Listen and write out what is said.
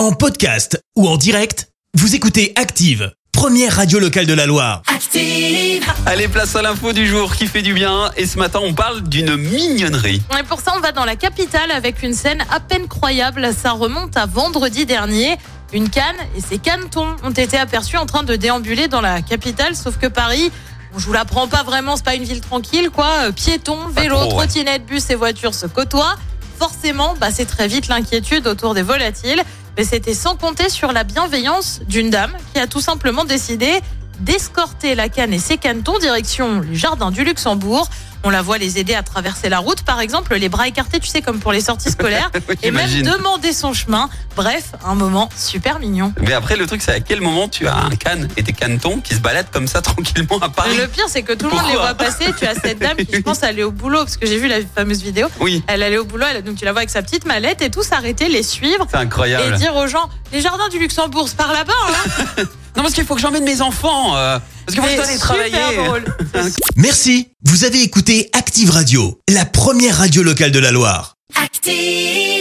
En podcast ou en direct, vous écoutez Active, première radio locale de la Loire. Active. Allez, place à l'info du jour qui fait du bien. Et ce matin, on parle d'une mignonnerie. Et pour ça, on va dans la capitale avec une scène à peine croyable. Ça remonte à vendredi dernier. Une canne et ses canetons ont été aperçus en train de déambuler dans la capitale, sauf que Paris, je vous l'apprends pas vraiment, c'est pas une ville tranquille, quoi. Euh, Piétons, vélos, trottinettes, bus et voitures se côtoient. Forcément, bah, c'est très vite l'inquiétude autour des volatiles. Mais c'était sans compter sur la bienveillance d'une dame qui a tout simplement décidé d'escorter la canne et ses canetons direction les jardins du Luxembourg. On la voit les aider à traverser la route, par exemple, les bras écartés, tu sais, comme pour les sorties scolaires, Oui, et même demander son chemin. Bref, un moment super mignon. Mais après, le truc, c'est à quel moment tu as un canne et des canetons qui se baladent comme ça tranquillement à Paris Le pire, c'est que tout le monde les voit passer. Tu as cette dame qui, je pense, allait au boulot, parce que j'ai vu la fameuse vidéo. Oui, Elle allait au boulot, elle- donc tu la vois avec sa petite mallette et tout, s'arrêter, les suivre c'est incroyable. et dire aux gens, les jardins du Luxembourg, c'est par là-bas, hein Non, parce qu'il faut que j'emmène mes enfants. euh, parce qu'il faut que je dois aller travailler. drôle. Merci, vous avez écouté Active Radio, la première radio locale de la Loire. Active.